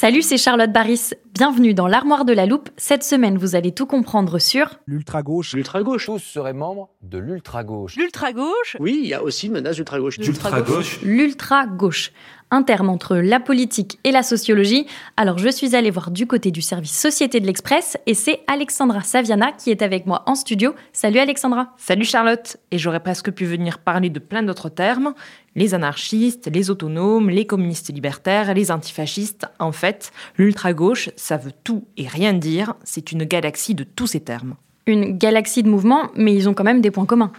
Salut, c'est Charlotte Baris. Bienvenue dans l'armoire de la loupe. Cette semaine, vous allez tout comprendre sur L'ultra-gauche. L'ultra-gauche. Tous seraient membres de l'ultra-gauche. L'ultra-gauche Oui, il y a aussi une menace d'ultra-gauche. L'ultra-gauche. l'ultra-gauche, un terme entre la politique et la sociologie. Alors, je suis allée voir du côté du service Société de l'Express et c'est Alexandra Saviana qui est avec moi en studio. Salut Alexandra. Salut Charlotte Et j'aurais presque pu venir parler de plein d'autres termes. Les anarchistes, les autonomes, les communistes libertaires, les antifascistes. En fait, l'ultra-gauche, ça veut tout et rien dire. C'est une galaxie de tous ces termes. Une galaxie de mouvements, mais ils ont quand même des points communs.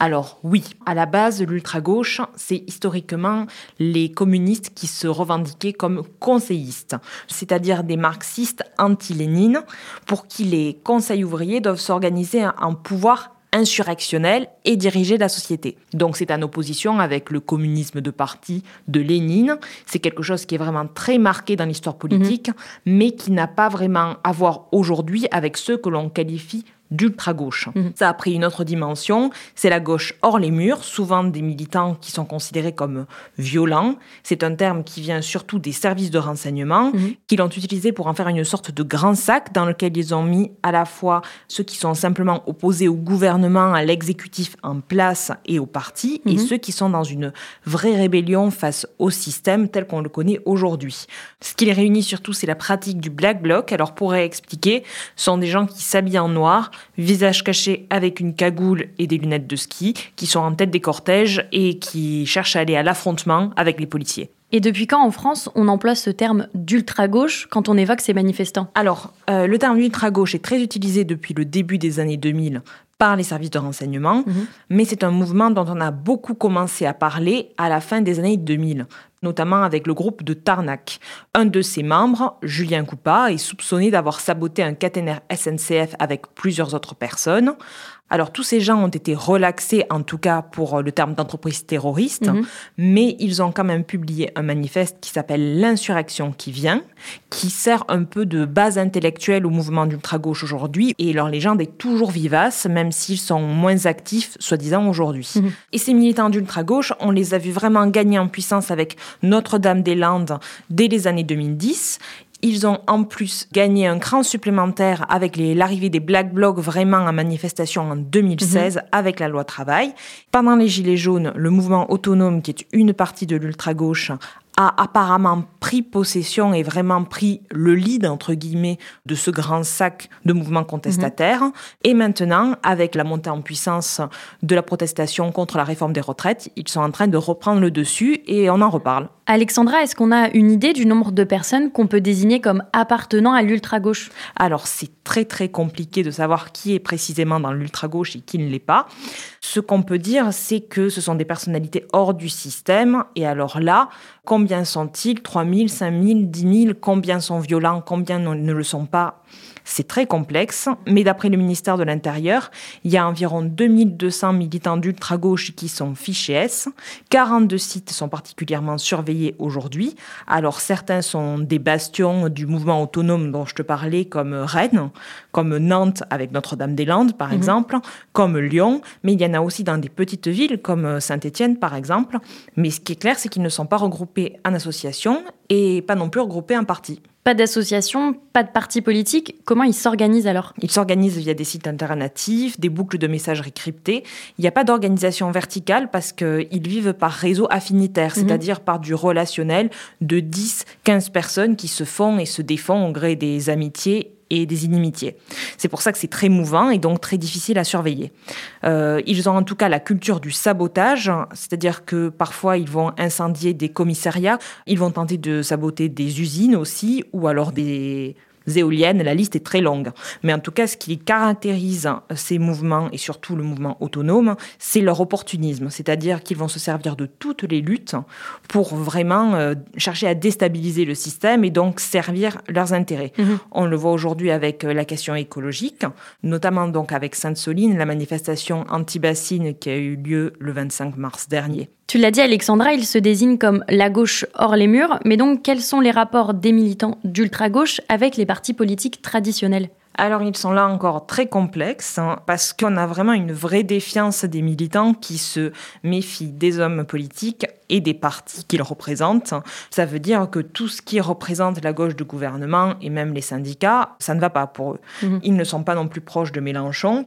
Alors oui, à la base, l'ultra-gauche, c'est historiquement les communistes qui se revendiquaient comme conseillistes, c'est-à-dire des marxistes anti-Lénine, pour qui les conseils ouvriers doivent s'organiser en pouvoir insurrectionnel et diriger la société. Donc c'est en opposition avec le communisme de parti de Lénine. C'est quelque chose qui est vraiment très marqué dans l'histoire politique, mais qui n'a pas vraiment à voir aujourd'hui avec ceux que l'on qualifie d'ultra-gauche. Ça a pris une autre dimension, c'est la gauche hors les murs, souvent des militants qui sont considérés comme violents. C'est un terme qui vient surtout des services de renseignement, qui l'ont utilisé pour en faire une sorte de grand sac dans lequel ils ont mis à la fois ceux qui sont simplement opposés au gouvernement, à l'exécutif en place et au parti, et ceux qui sont dans une vraie rébellion face au système tel qu'on le connaît aujourd'hui. Ce qui les réunit surtout, c'est la pratique du black bloc. Alors pour expliquer, ce sont des gens qui s'habillent en noir, visage caché avec une cagoule et des lunettes de ski, qui sont en tête des cortèges et qui cherchent à aller à l'affrontement avec les policiers. Et depuis quand en France on emploie ce terme d'ultra-gauche quand on évoque ces manifestants? Alors, euh, le terme ultra-gauche est très utilisé depuis le début des années 2000 par les services de renseignement, mais c'est un mouvement dont on a beaucoup commencé à parler à la fin des années 2000, notamment avec le groupe de Tarnac. Un de ses membres, Julien Coupa, est soupçonné d'avoir saboté un caténaire SNCF avec plusieurs autres personnes. Alors tous ces gens ont été relaxés, en tout cas pour le terme d'entreprise terroriste, mais ils ont quand même publié un manifeste qui s'appelle L'insurrection qui vient, qui sert un peu de base intellectuelle au mouvement d'ultra-gauche aujourd'hui, et leur légende est toujours vivace, même s'ils sont moins actifs, soi-disant, aujourd'hui. Et ces militants d'ultra-gauche, on les a vus vraiment gagner en puissance avec Notre-Dame-des-Landes dès les années 2010. Ils ont en plus gagné un cran supplémentaire avec l'arrivée des Black Blocs vraiment en manifestation en 2016 avec la loi travail. Pendant les Gilets jaunes, le mouvement autonome, qui est une partie de l'ultra-gauche, a apparemment pris possession et vraiment pris le lead, entre guillemets, de ce grand sac de mouvements contestataires. Et maintenant, avec la montée en puissance de la protestation contre la réforme des retraites, ils sont en train de reprendre le dessus et on en reparle. Alexandra, est-ce qu'on a une idée du nombre de personnes qu'on peut désigner comme appartenant à l'ultra-gauche? Alors, c'est très très compliqué de savoir qui est précisément dans l'ultra-gauche et qui ne l'est pas. Ce qu'on peut dire, c'est que ce sont des personnalités hors du système. Et alors là, combien sont-ils? 3 000, 5 000, 10 000 Combien sont violents? Combien ne le sont pas? C'est très complexe, mais d'après le ministère de l'Intérieur, il y a environ 2200 militants d'ultra-gauche qui sont fichés S. 42 sites sont particulièrement surveillés aujourd'hui. Alors certains sont des bastions du mouvement autonome dont je te parlais, comme Rennes, comme Nantes avec Notre-Dame-des-Landes par mhm. exemple, comme Lyon, mais il y en a aussi dans des petites villes comme Saint-Étienne par exemple. Mais ce qui est clair, c'est qu'ils ne sont pas regroupés en association et pas non plus regroupés en partis. Pas d'association, pas de parti politique. Comment ils s'organisent alors? Ils s'organisent via des sites alternatifs, des boucles de messagerie cryptées. Il n'y a pas d'organisation verticale parce qu'ils vivent par réseau affinitaire, mhm. c'est-à-dire par du relationnel de 10, 15 personnes qui se font et se défont au gré des amitiés et des inimitiés. C'est pour ça que c'est très mouvant et donc très difficile à surveiller. Euh, ils ont en tout cas la culture du sabotage, c'est-à-dire que parfois ils vont incendier des commissariats, ils vont tenter de saboter des usines aussi, ou alors des éoliennes, la liste est très longue. Mais en tout cas, ce qui caractérise ces mouvements, et surtout le mouvement autonome, c'est leur opportunisme. C'est-à-dire qu'ils vont se servir de toutes les luttes pour vraiment euh, chercher à déstabiliser le système et donc servir leurs intérêts. Mhm. On le voit aujourd'hui avec euh, la question écologique, notamment donc avec Sainte-Soline, la manifestation anti-bassine qui a eu lieu le 25 mars dernier. Tu l'as dit, Alexandra, il se désigne comme la gauche hors les murs. Mais donc, quels sont les rapports des militants d'ultra-gauche avec les partis politiques traditionnels? Alors ils sont là encore très complexes hein, parce qu'on a vraiment une vraie défiance des militants qui se méfient des hommes politiques et des partis qu'ils représentent. Ça veut dire que tout ce qui représente la gauche du gouvernement et même les syndicats, ça ne va pas pour eux. Mhm. Ils ne sont pas non plus proches de Mélenchon.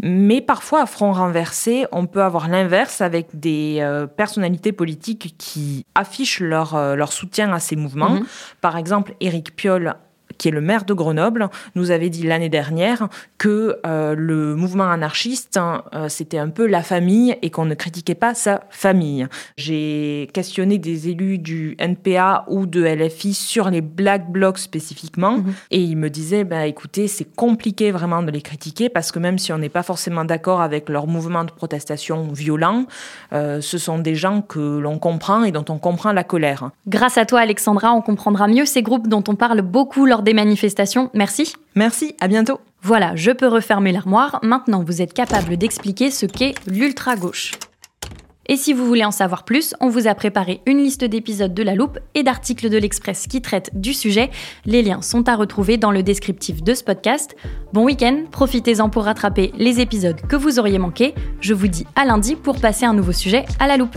Mais parfois, à front renversé, on peut avoir l'inverse avec des euh, personnalités politiques qui affichent leur, euh, leur soutien à ces mouvements. Mhm. Par exemple, Éric Piolle qui est le maire de Grenoble, nous avait dit l'année dernière que euh, le mouvement anarchiste, hein, euh, c'était un peu la famille et qu'on ne critiquait pas sa famille. J'ai questionné des élus du NPA ou de LFI sur les Black Blocs spécifiquement mhm. et ils me disaient, bah, écoutez, c'est compliqué vraiment de les critiquer parce que même si on n'est pas forcément d'accord avec leur mouvement de protestation violent, euh, ce sont des gens que l'on comprend et dont on comprend la colère. Grâce à toi, Alexandra, on comprendra mieux ces groupes dont on parle beaucoup lors des manifestations. Merci. Merci, à bientôt. Voilà, je peux refermer l'armoire. Maintenant, vous êtes capable d'expliquer ce qu'est l'ultra-gauche. Et si vous voulez en savoir plus, on vous a préparé une liste d'épisodes de La Loupe et d'articles de l'Express qui traitent du sujet. Les liens sont à retrouver dans le descriptif de ce podcast. Bon week-end, profitez-en pour rattraper les épisodes que vous auriez manqués. Je vous dis à lundi pour passer un nouveau sujet à La Loupe.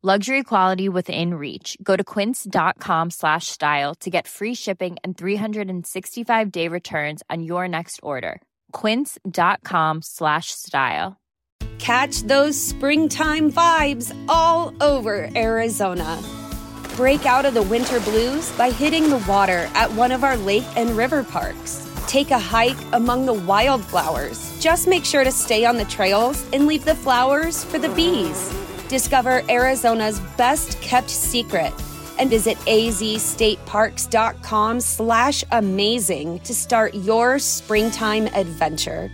Luxury quality within reach. Go to quince.com slash style to get free shipping and 365 day returns on your next order. Quince.com slash style. Catch those springtime vibes all over Arizona. Break out of the winter blues by hitting the water at one of our lake and river parks. Take a hike among the wildflowers. Just make sure to stay on the trails and leave the flowers for the bees. Discover Arizona's best kept secret and visit azstateparks.com slash amazing to start your springtime adventure.